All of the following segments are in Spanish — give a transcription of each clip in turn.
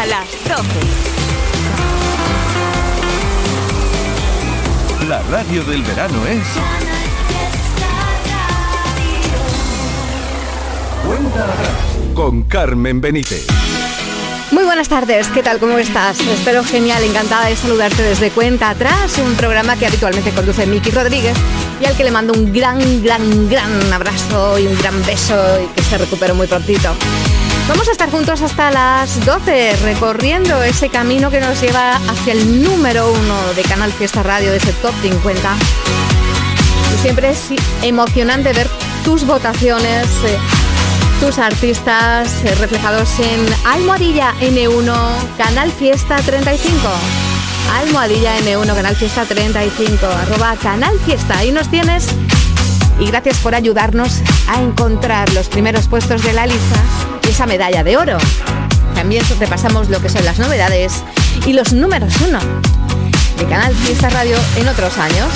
a las 12. La radio del verano es... Cuenta con Carmen Benítez. Muy buenas tardes, ¿qué tal? ¿Cómo estás? Espero genial, encantada de saludarte desde Cuenta Atrás, un programa que habitualmente conduce Miki Rodríguez y al que le mando un gran, gran, gran abrazo y un gran beso y que se recupere muy prontito. Vamos a estar juntos hasta las 12 recorriendo ese camino que nos lleva hacia el número uno de Canal Fiesta Radio, de ese top 50. Y siempre es emocionante ver tus votaciones. Eh, tus artistas eh, reflejados en Almohadilla N1, Canal Fiesta 35. Almohadilla N1, Canal Fiesta 35, arroba Canal Fiesta. Ahí nos tienes. Y gracias por ayudarnos a encontrar los primeros puestos de la lista y esa medalla de oro. También repasamos lo que son las novedades y los números uno de Canal Fiesta Radio en otros años.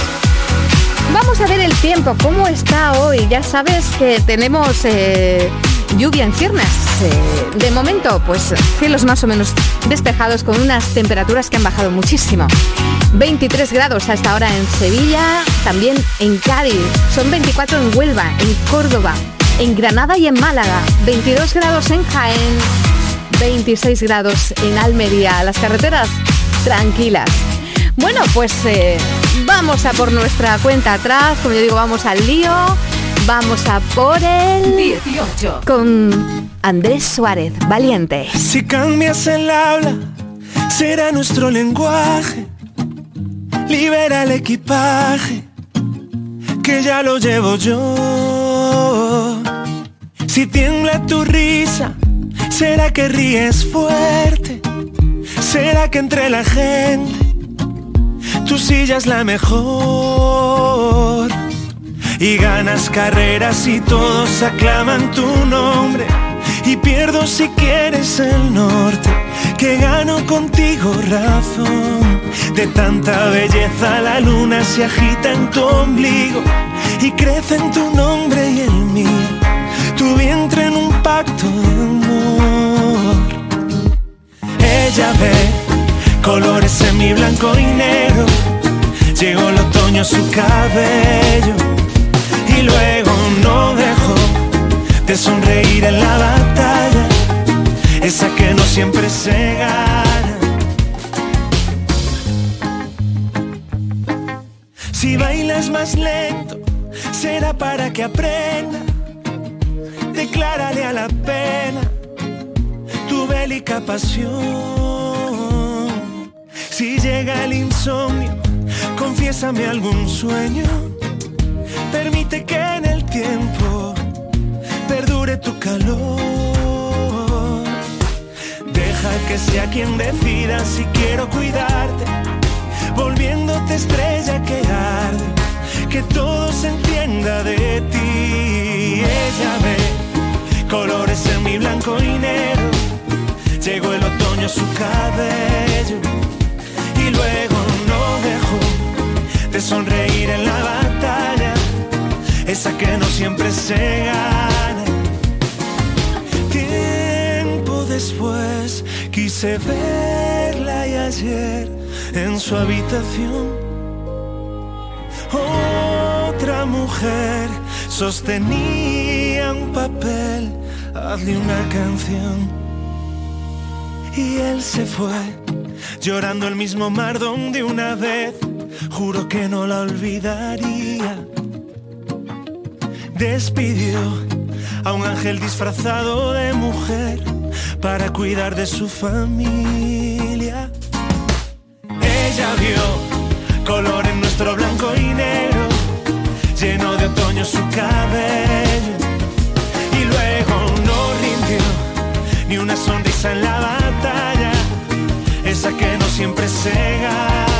Vamos a ver el tiempo, cómo está hoy. Ya sabes que tenemos eh, lluvia en ciernes. Eh, de momento, pues cielos más o menos despejados con unas temperaturas que han bajado muchísimo. 23 grados hasta ahora en Sevilla, también en Cádiz. Son 24 en Huelva, en Córdoba, en Granada y en Málaga. 22 grados en Jaén, 26 grados en Almería. Las carreteras tranquilas. Bueno, pues eh, vamos a por nuestra cuenta atrás. Como yo digo, vamos al lío. Vamos a por el 18 con Andrés Suárez, valiente. Si cambias el habla, será nuestro lenguaje. Libera el equipaje, que ya lo llevo yo. Si tiembla tu risa, será que ríes fuerte. Será que entre la gente tu silla es la mejor y ganas carreras y todos aclaman tu nombre y pierdo si quieres el norte que gano contigo razón de tanta belleza la luna se agita en tu ombligo y crece en tu nombre y el mío tu vientre en un pacto de amor. Ella ve colores en mi blanco y negro. Llegó el otoño a su cabello y luego no dejó de sonreír en la batalla, esa que no siempre se gana. Si bailas más lento, será para que aprenda. Declárale a la pena tu bélica pasión. Si llega el insomnio, confiésame algún sueño Permite que en el tiempo tu calor. Deja que sea quien decida si quiero cuidarte, volviéndote estrella que arde, que todo se entienda de ti. Ella ve colores en mi blanco y negro, llegó el otoño a su cabello y luego no dejó de sonreír en la batalla esa que no siempre se gana. Tiempo después quise verla y ayer en su habitación. Otra mujer sostenía un papel, hazle una canción. Y él se fue, llorando el mismo mar donde una vez. Juro que no la olvidaría. Despidió a un ángel disfrazado de mujer para cuidar de su familia. Ella vio color en nuestro blanco y negro, lleno de otoño su cabello. Y luego no rindió ni una sonrisa en la batalla, esa que no siempre se gana.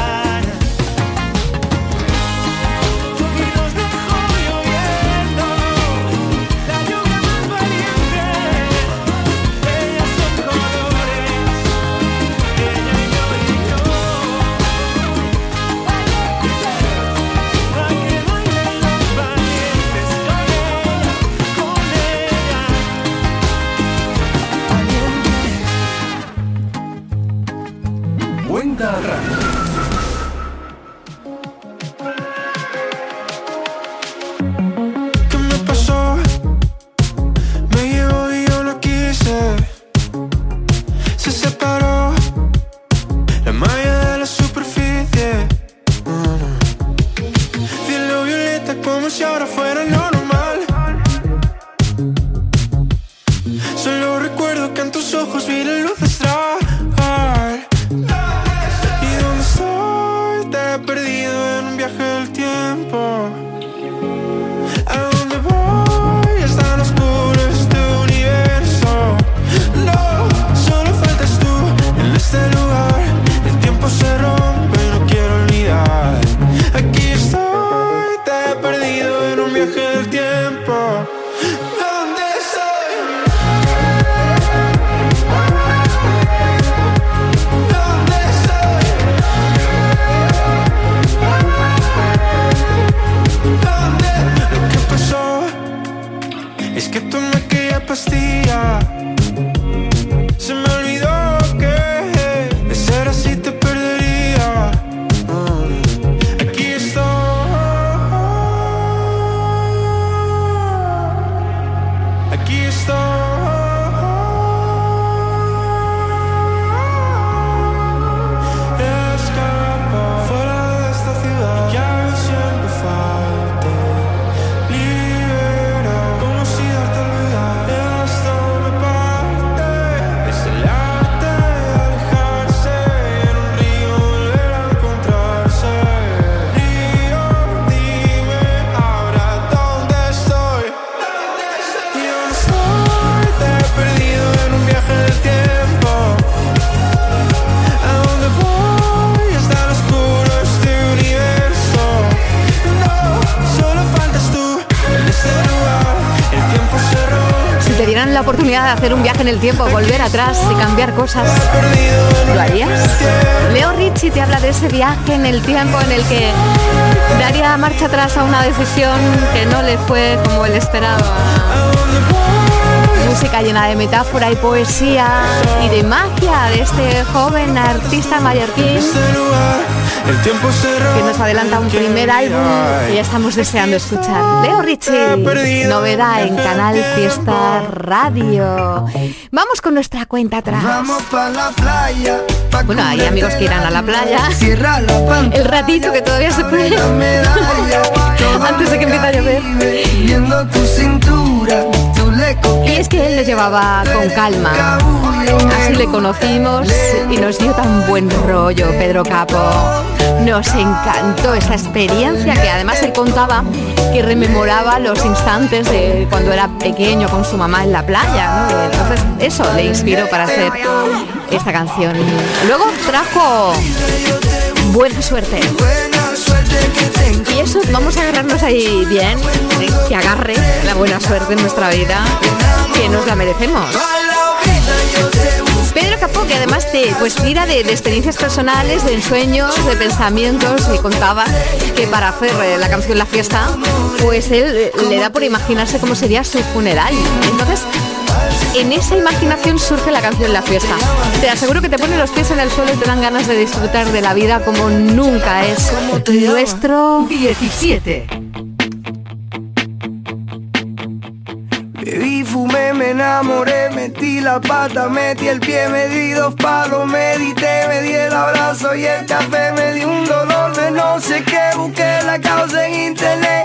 Hacer un viaje en el tiempo, volver atrás y cambiar cosas, ¿lo harías? Leo Richie te habla de ese viaje en el tiempo en el que daría marcha atrás a una decisión que no le fue como él esperaba. Música llena de metáfora y poesía y de magia de este joven artista mallorquín que nos adelanta un primer álbum y ya estamos deseando escuchar. Leo Richie, novedad en Canal Fiesta Radio. Vamos con nuestra cuenta atrás. Bueno, hay amigos que irán a la playa. El ratito que todavía se puede. Antes de que empiece a llover. Y es que él lo llevaba con calma. Así le conocimos y nos dio tan buen rollo, Pedro Capo. Nos encantó esa experiencia que además él contaba que rememoraba los instantes de cuando era pequeño con su mamá en la playa. Entonces eso le inspiró para hacer esta canción. Luego trajo buena suerte. Y eso, vamos a agarrarnos ahí bien, que agarre la buena suerte en nuestra vida, que nos la merecemos. Pedro Capó, que además te pues tira de, experiencias personales, de ensueños, de pensamientos, y contaba que para hacer eh, la canción La Fiesta, pues él eh, le da por imaginarse cómo sería su funeral. Entonces, en esa imaginación surge la canción La Fiesta. Te aseguro que te pone los pies en el suelo y te dan ganas de disfrutar de la vida como nunca es nuestro 17. Bebí, fumé, me enamoré, metí la pata, metí el pie, me di dos palos, medité, me di el abrazo y el café, me di un dolor de no sé qué, busqué la causa en internet,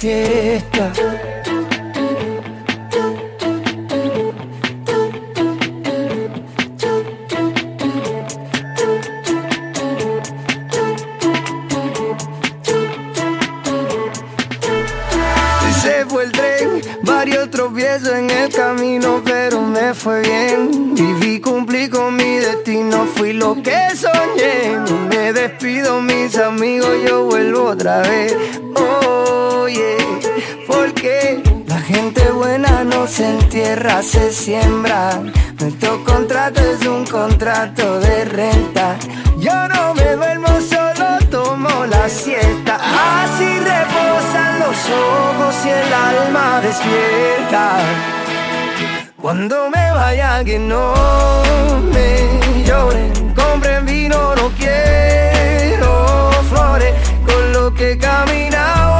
fiesta. Se fue el tren, varios tropiezos en el camino, pero me fue bien. Viví, cumplí con mi destino, fui lo que soñé. Me despido, mis amigos, yo vuelvo otra vez buena no se entierra, se siembra. Nuestro contrato es un contrato de renta. Yo no me duermo, solo tomo la siesta. Así reposan los ojos y el alma despierta. Cuando me vaya que no me lloren, compren vino, no quiero flores con lo que caminaba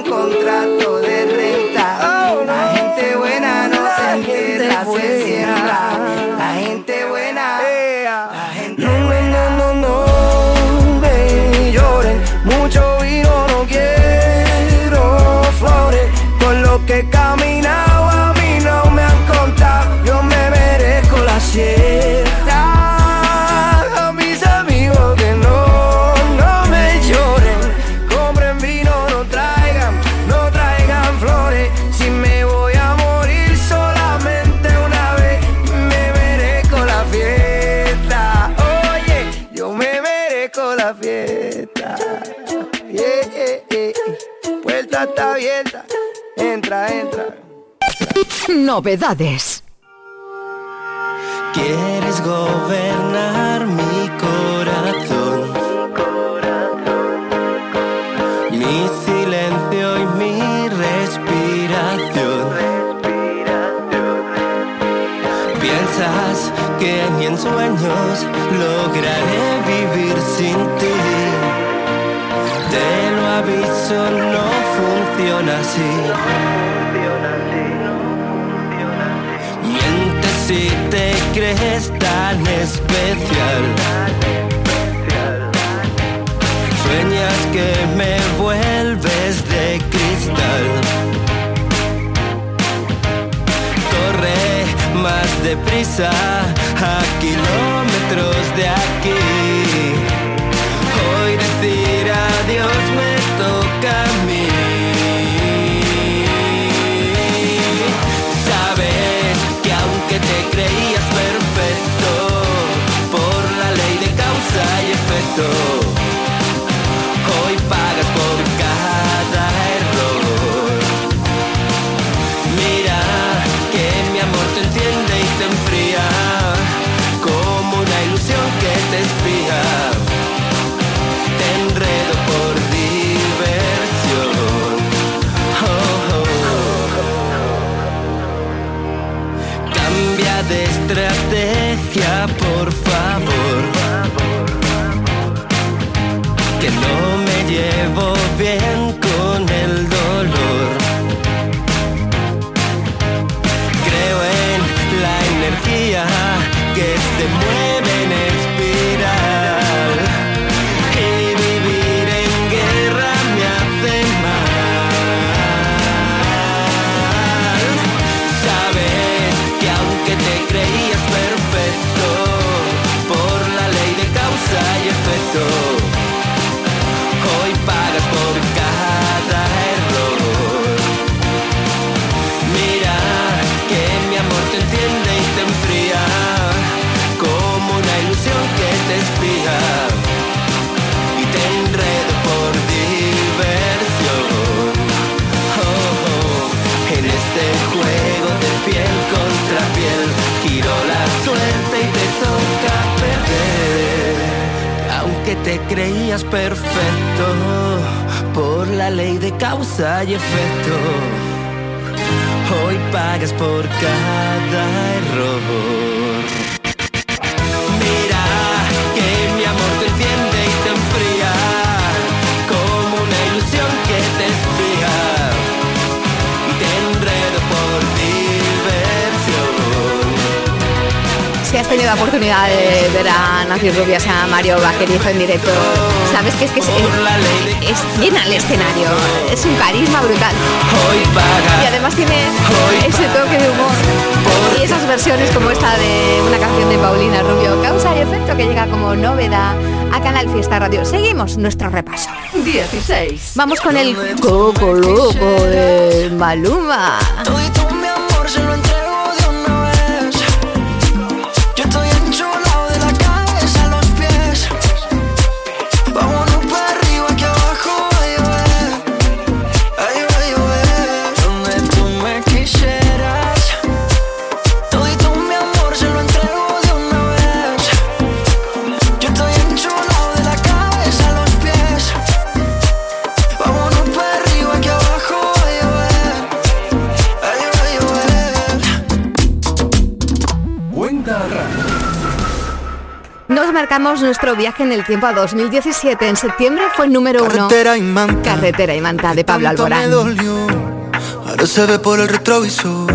novedades. Quieres gobernar mi corazón. Mi silencio y mi respiración. Piensas que ni en sueños lograré vivir sin ti. Te lo aviso, no funciona así. crees tan especial. Sueñas que me vuelves de cristal. Corre más deprisa a kilómetros de aquí. Tenido la oportunidad de ver a Nancy Rubias, a Mario Vaquerizo en directo, sabes que es que es, es, llena el escenario, es un carisma brutal. Y además tiene ese toque de humor y esas versiones como esta de una canción de Paulina Rubio, causa y efecto que llega como novedad a Canal Fiesta Radio. Seguimos nuestro repaso. 16. Vamos con el Coco Loco de Maluma. Marcamos nuestro viaje en el tiempo a 2017. En septiembre fue el número uno. Carretera y manta. Carretera y manta de Pablo Alborán. ahora se ve por el retrovisor.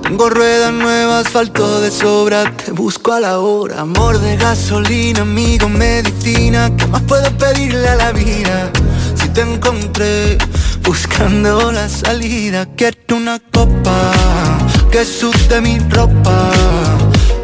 Tengo ruedas nuevas, asfalto de sobra. Te busco a la hora. Amor de gasolina, amigo, medicina. ¿Qué más puedo pedirle a la vida? Si te encontré buscando la salida, quiero una copa que sude mi ropa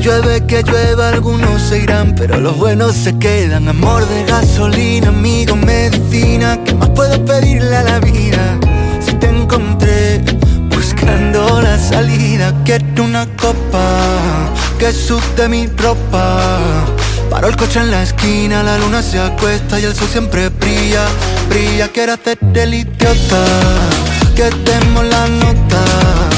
llueve, que llueva, algunos se irán, pero los buenos se quedan. Amor de gasolina, amigo, medicina, ¿qué más puedo pedirle a la vida? Si te encontré buscando la salida, quiero una copa que sude mi ropa. Paro el coche en la esquina, la luna se acuesta y el sol siempre brilla, brilla. Quiero hacerte el idiota, que demos la nota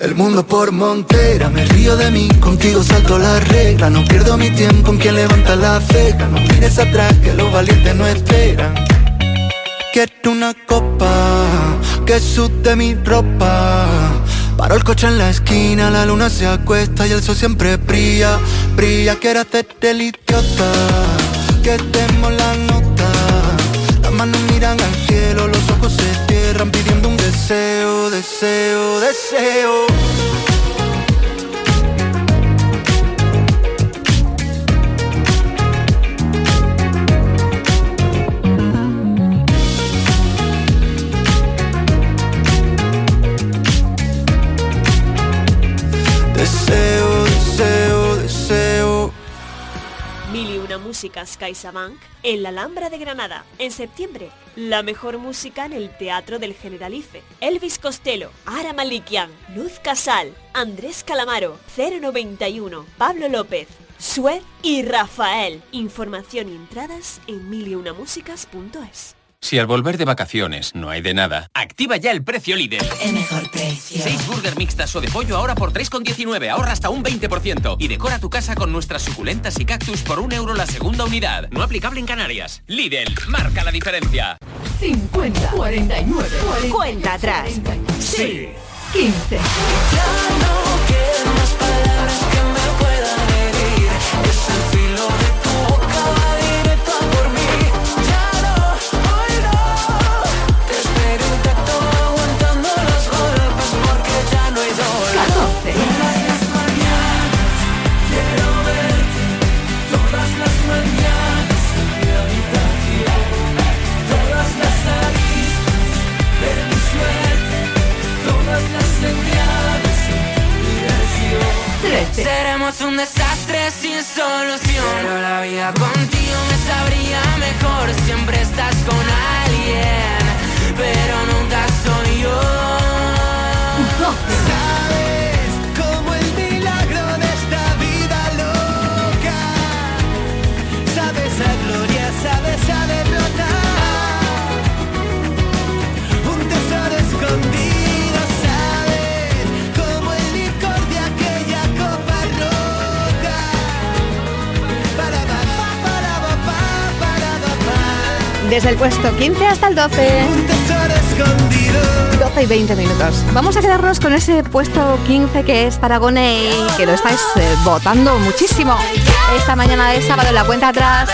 El mundo por montera, me río de mí, contigo salto la regla. No pierdo mi tiempo en quien levanta la ceja. No mires atrás que los valientes no esperan. Quiero una copa que sude mi ropa. Paro el coche en la esquina, la luna se acuesta y el sol siempre brilla, brilla. Quiero hacerte el idiota, que demos la nota. Las manos miran al cielo, los ojos se cierran deseo, deseo. Deseo, deseo, Mil y una músicas CaixaBank en la Alhambra de Granada. En septiembre, la mejor música en el Teatro del Generalife. Elvis Costello, Ara Malikian, Luz Casal, Andrés Calamaro, 091, Pablo López, Sued y Rafael. Información y entradas en miliunamusicas.es. Si al volver de vacaciones no hay de nada, activa ya el precio líder. El mejor precio. 6 burger mixtas o de pollo ahora por 3,19, ahorra hasta un 20%. Y decora tu casa con nuestras suculentas y cactus por un euro la segunda unidad. No aplicable en Canarias. Lidl, marca la diferencia. 50, 49, 40, cuenta atrás. 40, sí. 15. Ya no más palabras que me puedan herir. 15. Seremos un desastre sin solución. Pero la vida contigo me sabría mejor. Siempre estás con alguien, pero nunca soy Desde el puesto 15 hasta el 12. Un tesoro escondido. 12 y 20 minutos. Vamos a quedarnos con ese puesto 15 que es para Gonei, que lo estáis eh, votando muchísimo. Esta mañana de sábado en la cuenta atrás,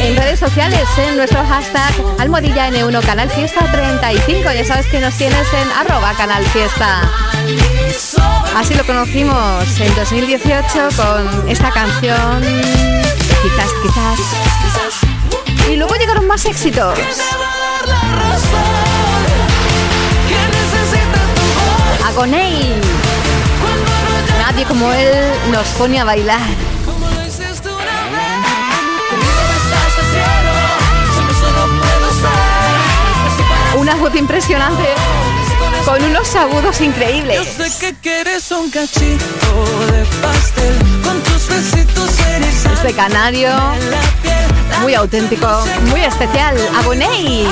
en redes sociales, en nuestro hashtag almohadilla N1 Canal Fiesta 35. Ya sabes que nos tienes en arroba Canal Fiesta. Así lo conocimos en 2018 con esta canción, quizás, quizás. Y luego llegaron más éxitos. Agoney. Nadie como él nos pone a bailar. Una voz impresionante con unos agudos increíbles. Sé que quieres un cachito de pastel con tus besitos eres Este canario, muy auténtico, muy especial. Agoney.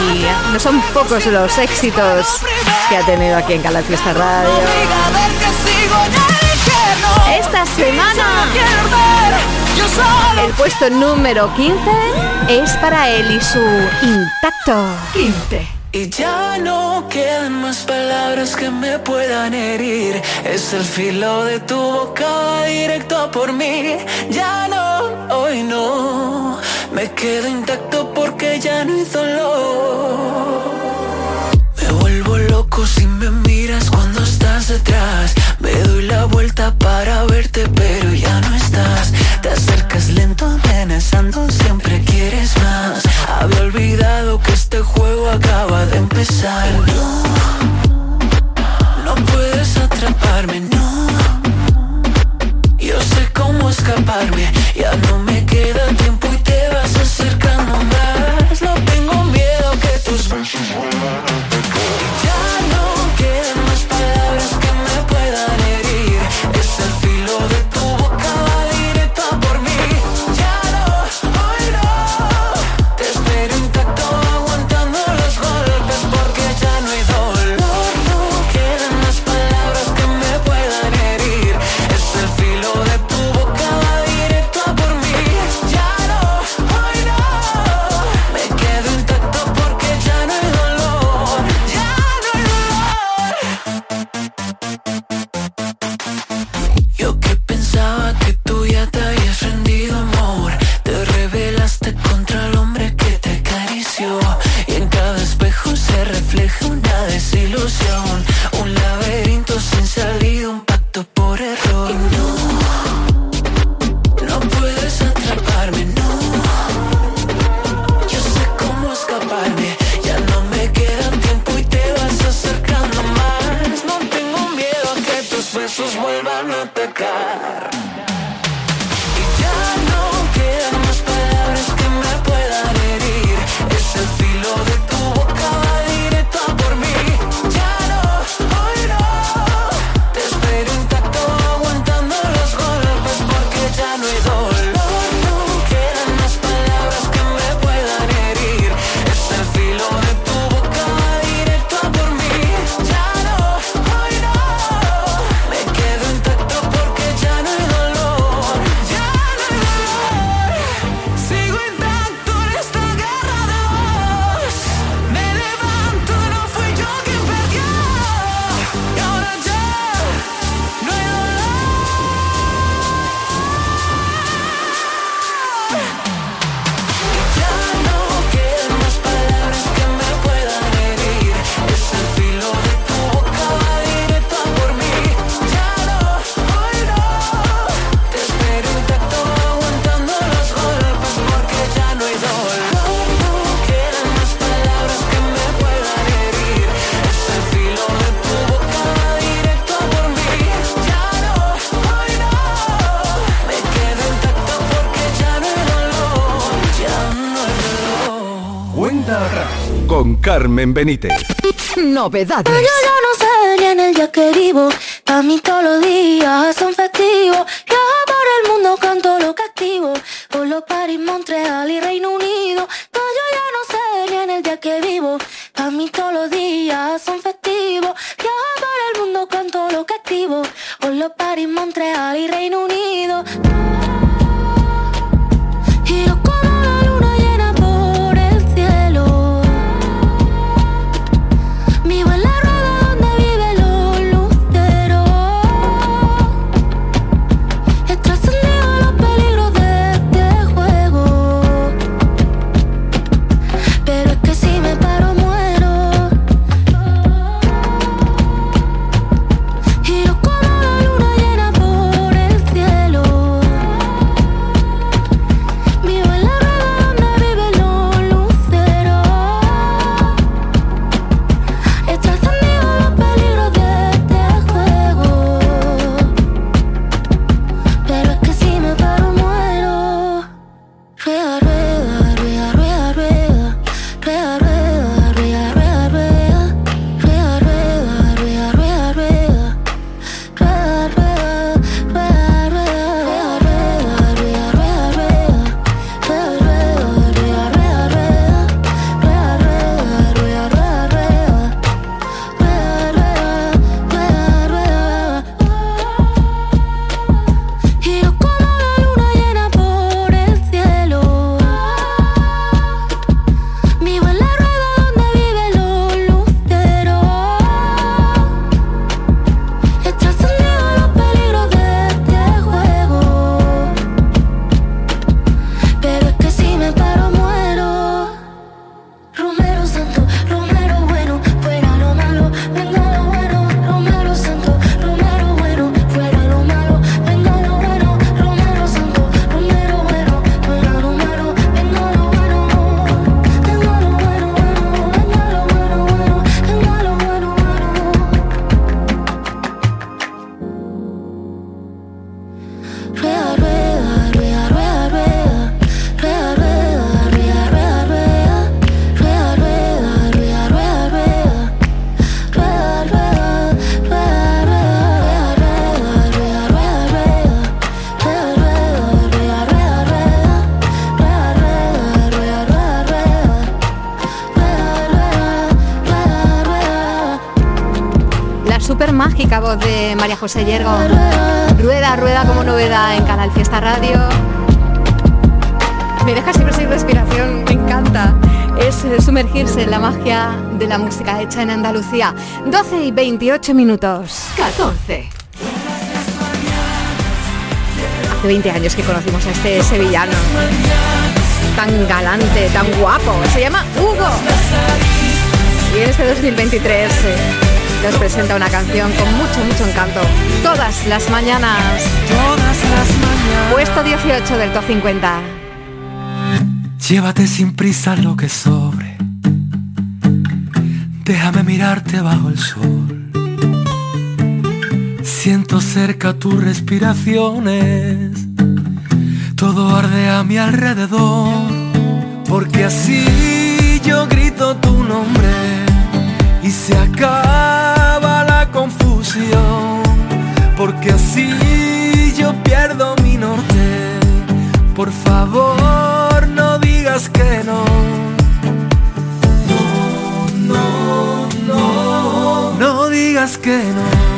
No son pocos los éxitos que ha tenido aquí en Canal Fiesta Radio. Esta semana el puesto número 15 es para él y su intacto. 15. Y ya no quedan más palabras que me puedan herir. Es el filo de tu boca directo por mí. Ya no, hoy no. Me quedo intacto porque ya no hay dolor. Me vuelvo loco si me miras cuando estás detrás. Me doy la vuelta para verte, pero ya no estás. Te acercas lento, amenazando, siempre quieres más. Había olvidado que este juego acaba de empezar. No, no puedes atraparme, no. Carmen Benítez. Novedades. Pero yo, yo no sé ni en el día que vivo, a mí todos los días son José Yergo. Rueda, rueda como novedad en Canal Fiesta Radio. Me deja siempre sin respiración, me encanta. Es eh, sumergirse en la magia de la música hecha en Andalucía. 12 y 28 minutos. 14. Hace 20 años que conocimos a este sevillano. Tan galante, tan guapo. Se llama Hugo. Y en este 2023... Eh, nos presenta una canción con mucho, mucho encanto. Todas las mañanas. Todas las mañanas. Puesto 18 del top 50. Llévate sin prisa lo que sobre. Déjame mirarte bajo el sol. Siento cerca tus respiraciones. Todo arde a mi alrededor. Porque así yo grito tu nombre y se acaba porque así yo pierdo mi norte. Por favor, no digas que no. No, no, no. No digas que no.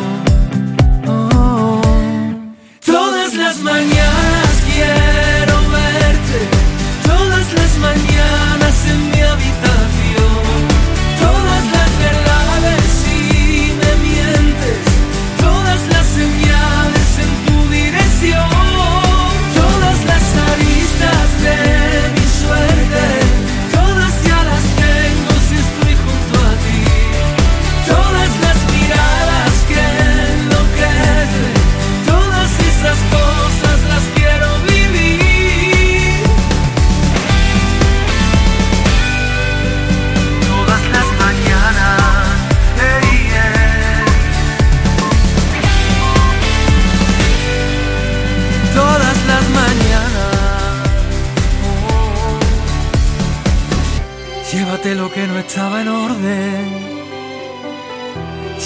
Lo que no estaba en orden.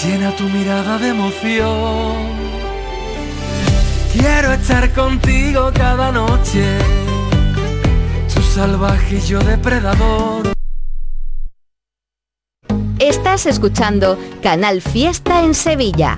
Llena tu mirada de emoción. Quiero estar contigo cada noche. Tu salvaje y yo depredador. Estás escuchando Canal Fiesta en Sevilla.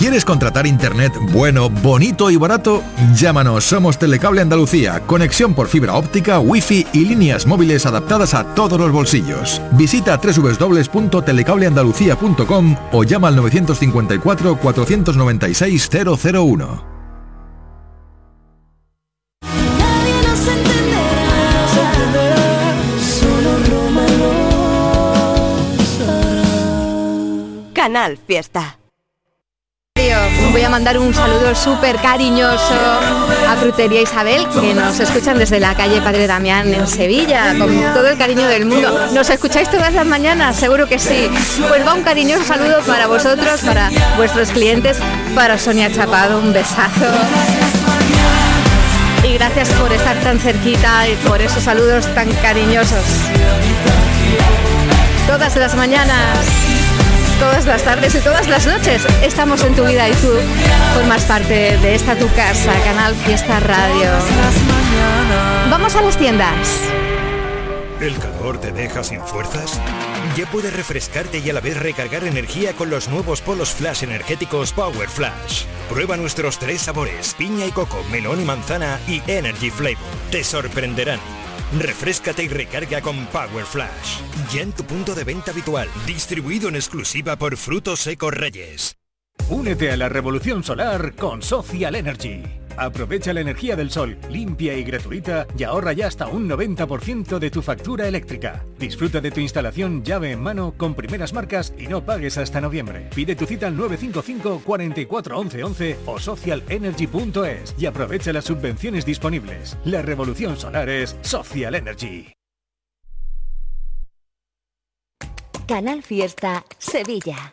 ¿Quieres contratar internet bueno, bonito y barato? Llámanos, somos Telecable Andalucía, conexión por fibra óptica, wifi y líneas móviles adaptadas a todos los bolsillos. Visita www.telecableandalucía.com o llama al 954 496 001. Canal Fiesta. Voy a mandar un saludo súper cariñoso a Frutería Isabel, que nos escuchan desde la calle Padre Damián en Sevilla, con todo el cariño del mundo. ¿Nos escucháis todas las mañanas? Seguro que sí. Pues va un cariñoso saludo para vosotros, para vuestros clientes, para Sonia Chapado, un besazo. Y gracias por estar tan cerquita y por esos saludos tan cariñosos. Todas las mañanas todas las tardes y todas las noches. Estamos en tu vida y tú formas parte de esta tu casa, Canal Fiesta Radio. Vamos a las tiendas. ¿El calor te deja sin fuerzas? Ya puedes refrescarte y a la vez recargar energía con los nuevos polos flash energéticos Power Flash. Prueba nuestros tres sabores, piña y coco, melón y manzana y Energy Flavor. Te sorprenderán. Refrescate y recarga con Power Flash. Ya en tu punto de venta habitual. Distribuido en exclusiva por Frutos Secos Reyes. Únete a la revolución solar con Social Energy. Aprovecha la energía del sol, limpia y gratuita, y ahorra ya hasta un 90% de tu factura eléctrica. Disfruta de tu instalación llave en mano con primeras marcas y no pagues hasta noviembre. Pide tu cita al 955 44 11 11 o socialenergy.es y aprovecha las subvenciones disponibles. La revolución solar es Social Energy. Canal Fiesta Sevilla.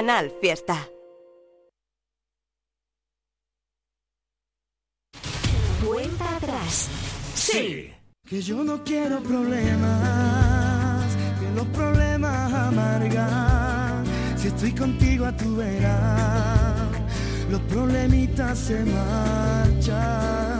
Canal Fiesta. Cuenta atrás. Sí. Que yo no quiero problemas, que los problemas amargan. Si estoy contigo a tu vera, los problemitas se marchan.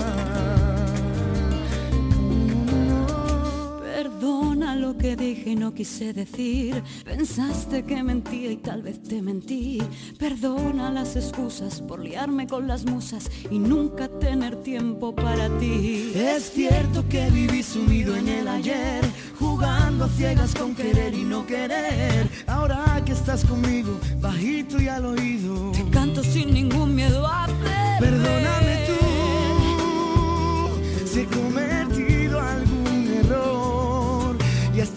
Lo que dije y no quise decir. Pensaste que mentía y tal vez te mentí. Perdona las excusas por liarme con las musas y nunca tener tiempo para ti. Es cierto que viví sumido en el ayer, jugando a ciegas con querer y no querer. Ahora que estás conmigo, bajito y al oído, Te canto sin ningún miedo a perder. perdóname tú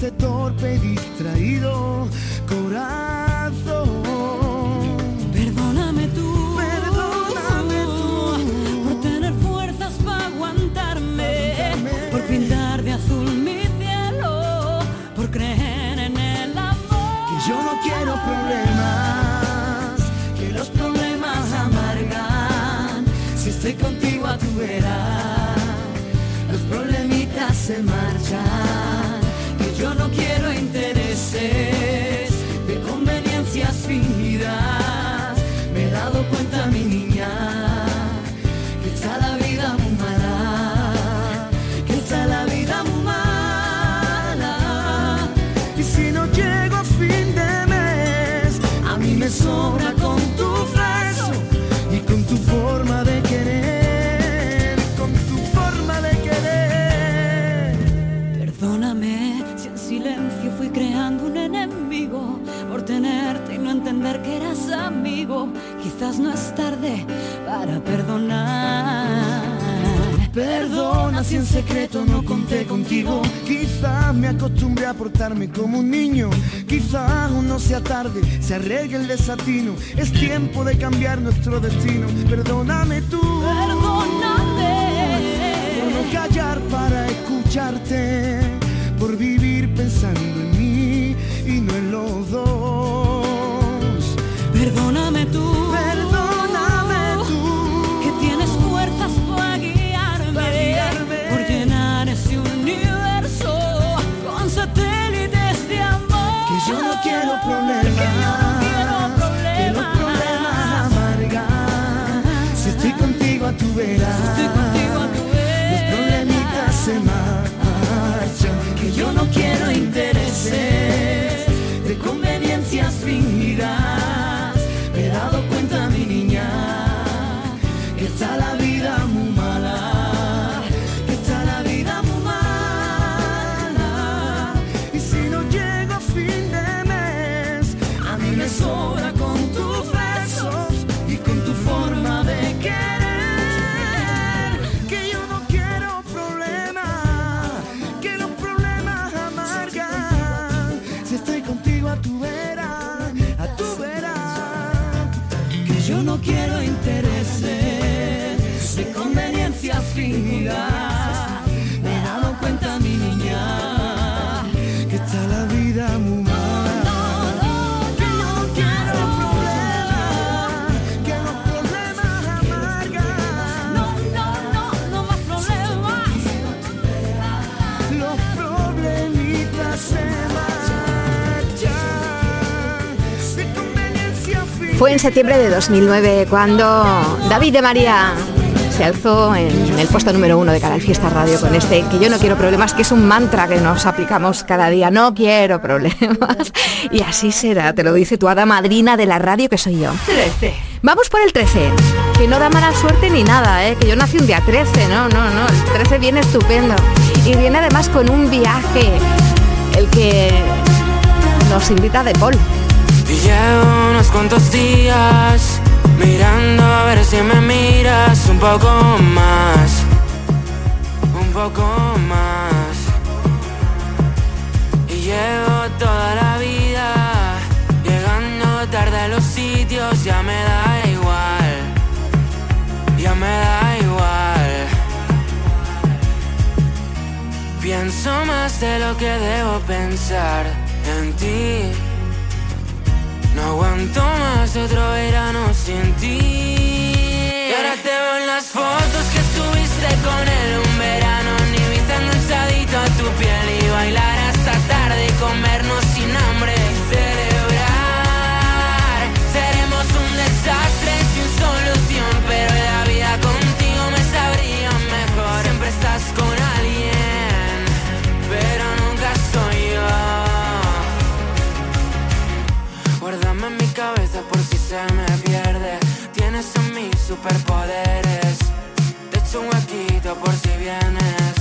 este torpe y distraído corazón. Perdóname tú. Perdóname tú. Por tener fuerzas para aguantarme. Por pintar de azul mi cielo. Por creer en el amor. Que yo no quiero problemas, que los problemas amargan. Si estoy contigo a tu vera, los se marchan, no quiero intereses de conveniencias fingidas. Me he dado cuenta, mi amigo. Quizás no es tarde para perdonar. Perdona si en secreto no conté contigo. Quizás me acostumbré a portarme como un niño. Quizás aún no sea tarde, se arregle el desatino. Es tiempo de cambiar nuestro destino. Perdóname tú. Perdóname. Por no callar para escucharte. Por vivir pensando en mí y no en los dos. Perdóname tú. Perdóname tú. Que tienes fuerzas para guiarme, Pa' guiarme. por llenar ese universo con satélites de amor. Que yo no quiero problemas. Que yo no quiero problemas. Que los problemas amargan. Si estoy contigo a tu vera. Estoy contigo a tu Los problemitas se marchan. Que yo no quiero intereses Fue en septiembre de 2009 cuando David de María se alzó en el puesto número uno de Canal Fiesta Radio con este que yo no quiero problemas, que es un mantra que nos aplicamos cada día. No quiero problemas. Y así será, te lo dice tu hada madrina de la radio que soy yo. 13. Vamos por el 13, que no da mala suerte ni nada, ¿eh? que yo nací un día 13, no, no, no, el 13 viene estupendo. Y viene además con un viaje, el que nos invita de Paul. Y llevo unos cuantos días mirando a ver si me miras un poco más, un poco más. Y llevo toda la vida llegando tarde a los sitios, ya me da igual, ya me da igual. Pienso más de lo que debo pensar en ti. No aguanto más otro verano sin ti. Y ahora te veo en las fotos que subiste con él un verano. Ni viste enganchadito a tu piel y bailar hasta tarde y comernos sin hambre. y Celebrar. Seremos un desastre se me pierde. Tienes en mí superpoderes. Te echo un huequito por si vienes.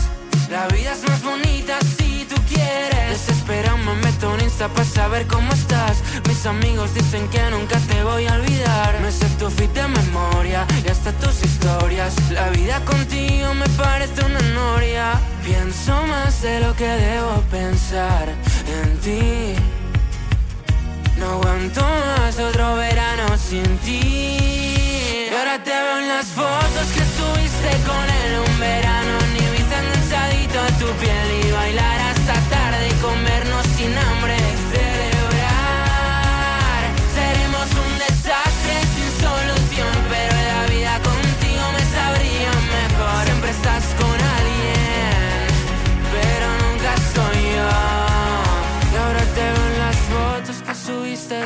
La vida es más bonita si tú quieres. Desesperado me meto en Insta para saber cómo estás. Mis amigos dicen que nunca te voy a olvidar. Me sé tu fit de memoria y hasta tus historias. La vida contigo me parece una noria. Pienso más de lo que debo pensar en ti. No aguanto más otro verano sin ti. Y ahora te veo en las fotos que subiste con él un verano. Ni viste enganchadito a tu piel y bailar hasta tarde y comernos sin hambre.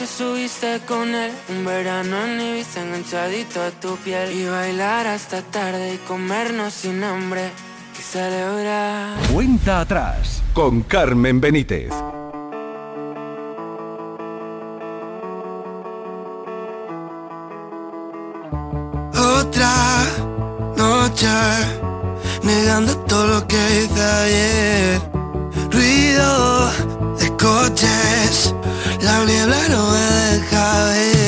que subiste con él. Un verano en Ibiza enganchadito a tu piel. Y bailar hasta tarde y comernos sin hambre. Y celebrar. Cuenta atrás con Carmen Benítez. Otra noche Negando todo lo que hice ayer. Ruido de coches la niebla no me deja ver.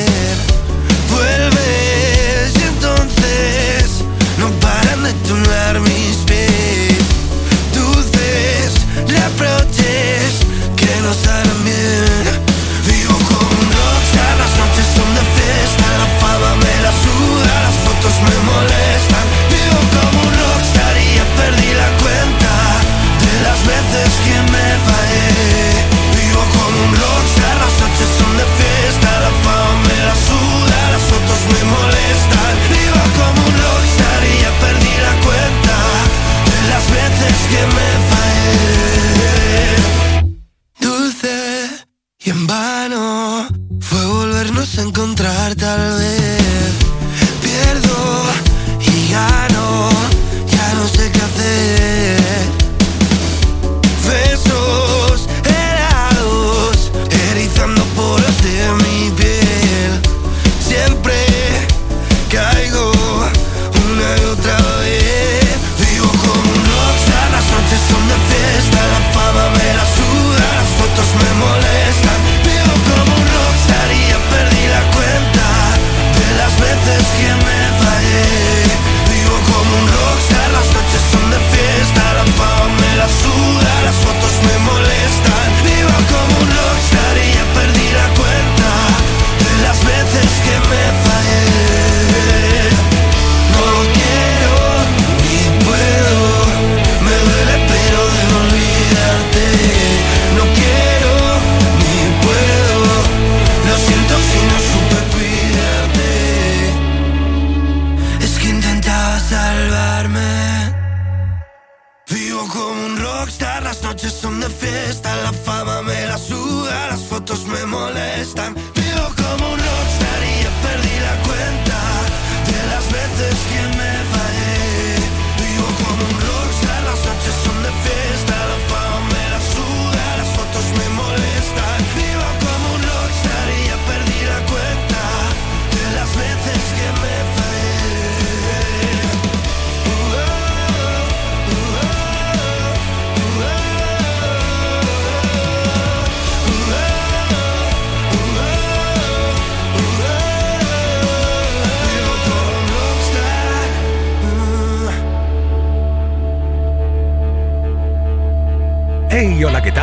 Salvarme Vivo como un rockstar, las noches son de fiesta, la fama me la suda, las fotos me molestan.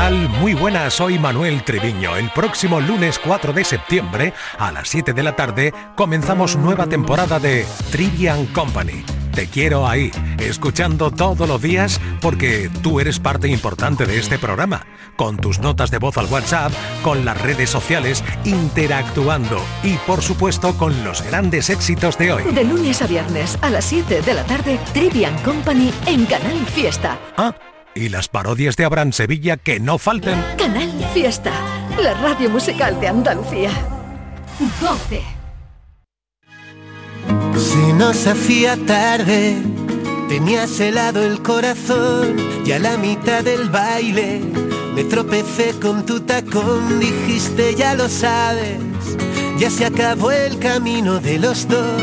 Tal? Muy buenas, soy Manuel Treviño. El próximo lunes 4 de septiembre, a las 7 de la tarde, comenzamos nueva temporada de Trivian Company. Te quiero ahí, escuchando todos los días porque tú eres parte importante de este programa, con tus notas de voz al WhatsApp, con las redes sociales, interactuando y por supuesto con los grandes éxitos de hoy. De lunes a viernes a las 7 de la tarde, Trivian Company en Canal Fiesta. Ah, y las parodias de Abraham Sevilla que no falten. Canal Fiesta, la radio musical de Andalucía. 12. Se nos hacía tarde, tenías helado el corazón y a la mitad del baile me tropecé con tu tacón, dijiste ya lo sabes, ya se acabó el camino de los dos.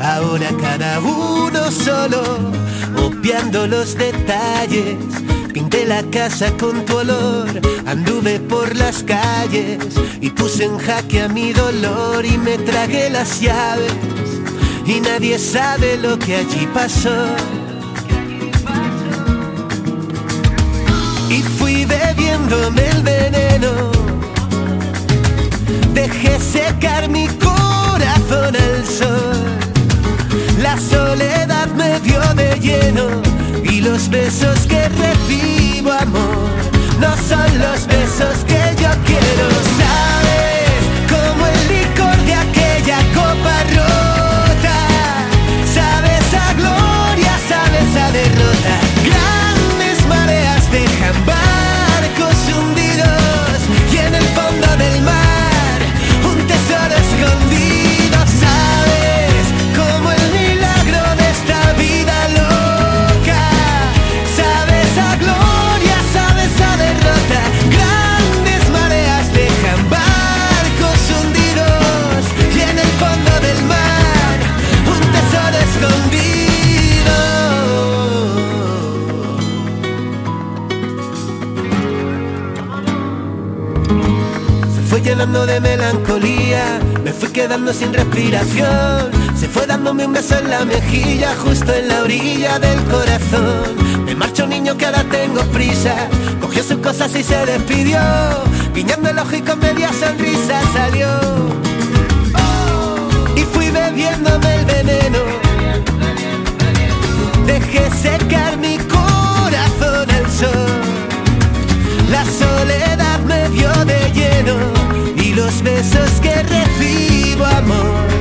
Ahora cada uno solo, obviando los detalles. Pinté la casa con tu olor, anduve por las calles y puse en jaque a mi dolor y me tragué las llaves. Y nadie sabe lo que allí pasó. y fui bebiéndome el veneno. Dejé secar mi corazón al sol. La soledad me dio de lleno y los besos que recibo amor no son los besos que yo quiero. De melancolía, me fui quedando sin respiración. Se fue dándome un beso en la mejilla, justo en la orilla del corazón. Me marcho niño que ahora tengo prisa, cogió sus cosas y se despidió. Guiñando el ojo y con media sonrisa salió. Y fui bebiéndome el veneno. Dejé secar mi corazón al sol. La soledad me dio de lleno los besos que recibo amor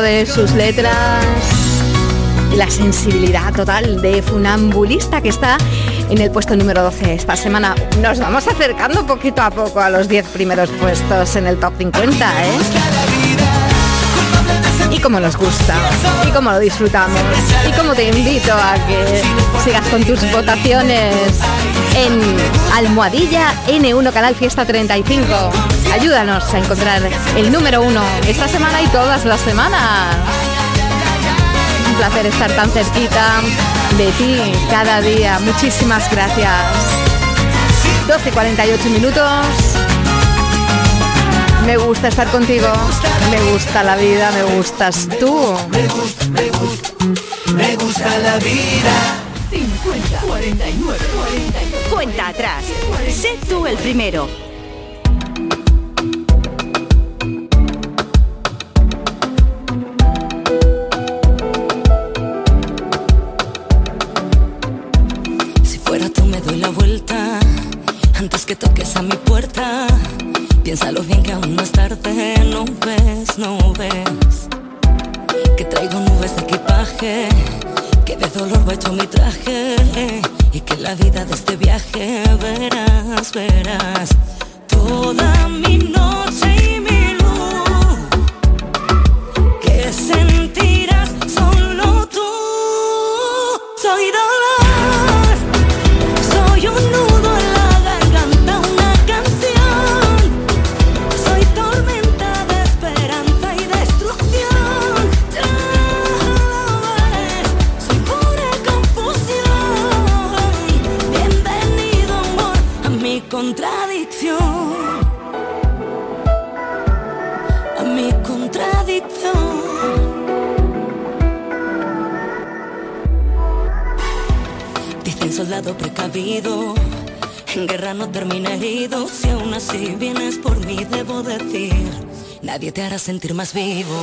de sus letras y la sensibilidad total de Funambulista que está en el puesto número 12 esta semana. Nos vamos acercando poquito a poco a los 10 primeros puestos en el top 50, ¿eh? Y como nos gusta, y como lo disfrutamos, y como te invito a que sigas con tus votaciones en Almohadilla N1 Canal Fiesta 35. Ayúdanos a encontrar el número uno esta semana y todas las semanas. Un placer estar tan cerquita de ti cada día. Muchísimas gracias. 12 y 48 minutos. Me gusta estar contigo. Me gusta la vida. Me gustas tú. Me gusta la vida. 50, 49, 49. Cuenta atrás. Sé tú el primero. Antes que toques a mi puerta. Piénsalo bien que aún no es tarde, no ves, no ves. Que traigo nubes de equipaje, que de dolor va hecho mi traje. Y que la vida de este viaje verás, verás. Toda mi noche y mi luz, que sentirás en guerra no termina herido. Si aún así vienes por mí, debo decir, nadie te hará sentir más vivo.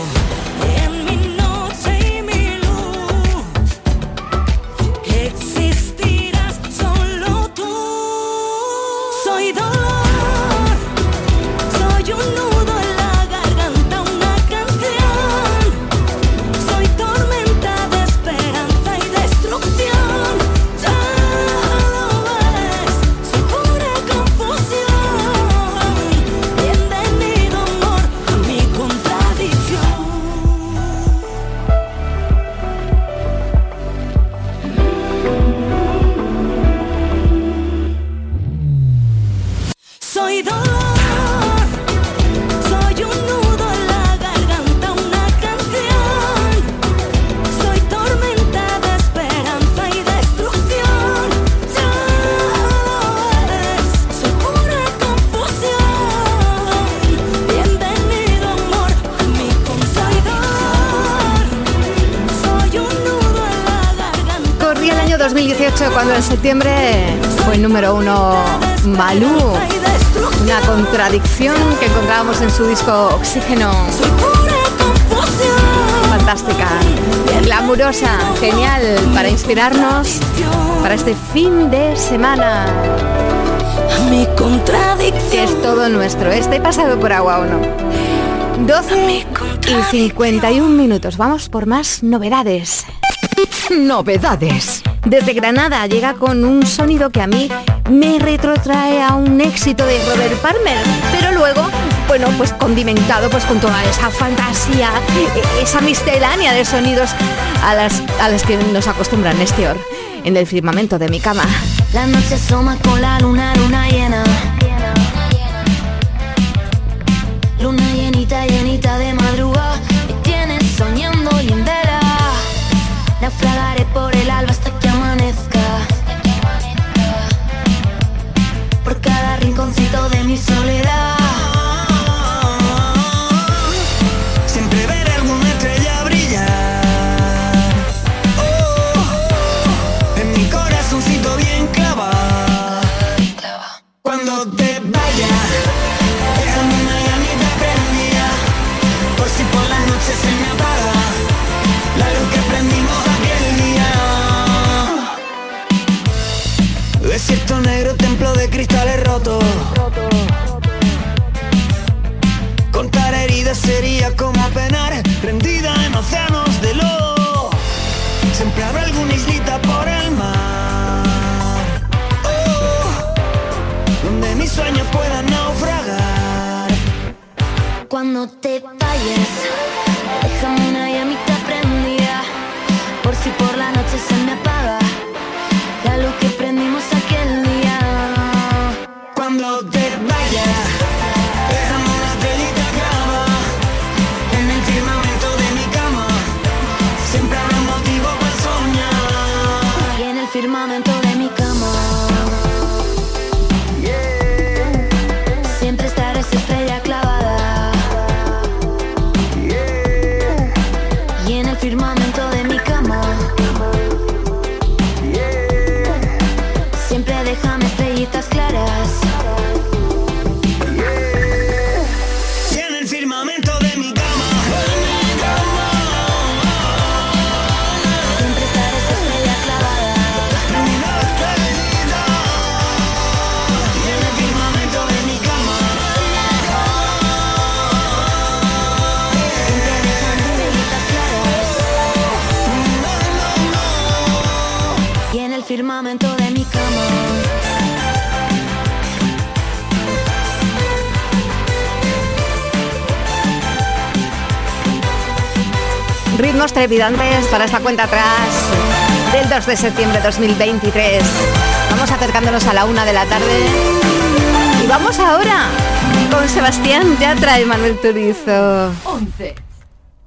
Su disco Oxígeno. Fantástica, glamurosa, genial para inspirarnos para este fin de semana. Mi contradicción. Es todo nuestro. Este pasado por agua o no. 12 y 51 minutos. Vamos por más novedades. Novedades. Desde Granada llega con un sonido que a mí me retrotrae a un éxito de Robert Palmer, pero luego, bueno, pues condimentado pues con toda esa fantasía, e- esa miscelánea de sonidos a las, a las que nos acostumbran este or en el firmamento de mi cama. Con la luna llena. Firmamento de mi cama. Ritmos trepidantes para esta cuenta atrás del 2 de septiembre de 2023. Vamos acercándonos a la una de la tarde. Y vamos ahora con Sebastián Yatra y Manuel Turizo. 11.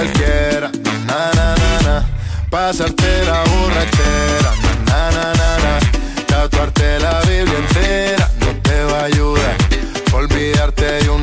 cualquiera, na na na na, pasarte la borrachera, na na na na, tatuarte la Biblia entera. No te va a ayudar, olvidarte de un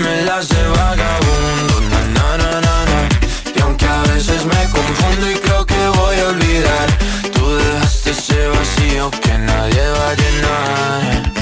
las de vagabundo, na na na na. Y aunque a veces me confundo y creo que voy a olvidar, tú dejaste ese vacío que nadie va a llenar.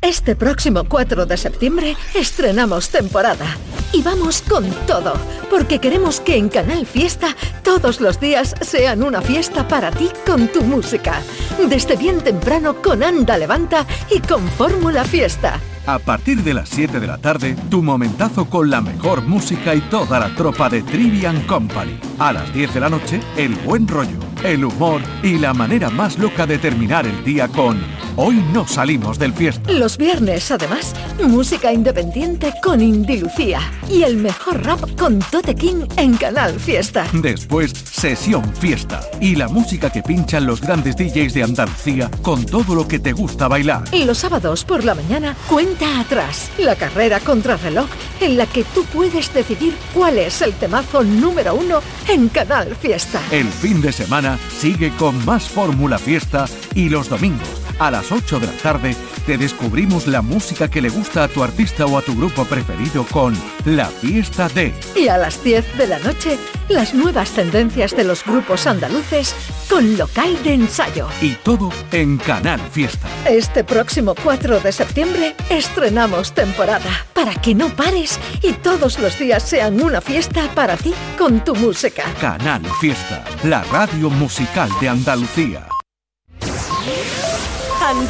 Este próximo 4 de septiembre estrenamos temporada. Y vamos con todo, porque queremos que en Canal Fiesta todos los días sean una fiesta para ti con tu música. Desde bien temprano con Anda Levanta y con Fórmula Fiesta. A partir de las 7 de la tarde, tu momentazo con la mejor música y toda la tropa de Trivian Company. A las 10 de la noche, el buen rollo, el humor y la manera más loca de terminar el día con Hoy no salimos del fiesta. Los viernes, además, música independiente con Indy Lucía. Y el mejor rap con Tote King en Canal Fiesta. Después, sesión fiesta y la música que pinchan los grandes DJs de Andalucía con todo lo que te gusta bailar. Y los sábados por la mañana, cuenta atrás. La carrera contra reloj en la que tú puedes decidir cuál es el temazo número uno en Canal Fiesta. El fin de semana sigue con más Fórmula Fiesta y los domingos a las 8 de la tarde te descubrimos la música que le gusta a tu artista o a tu grupo preferido con La Fiesta de... Y a las 10 de la noche, las nuevas tendencias de los grupos andaluces con local de ensayo. Y todo en Canal Fiesta. Este próximo 4 de septiembre estrenamos temporada para que no pares y todos los días sean una fiesta para ti con tu música. Canal Fiesta, la radio musical de Andalucía.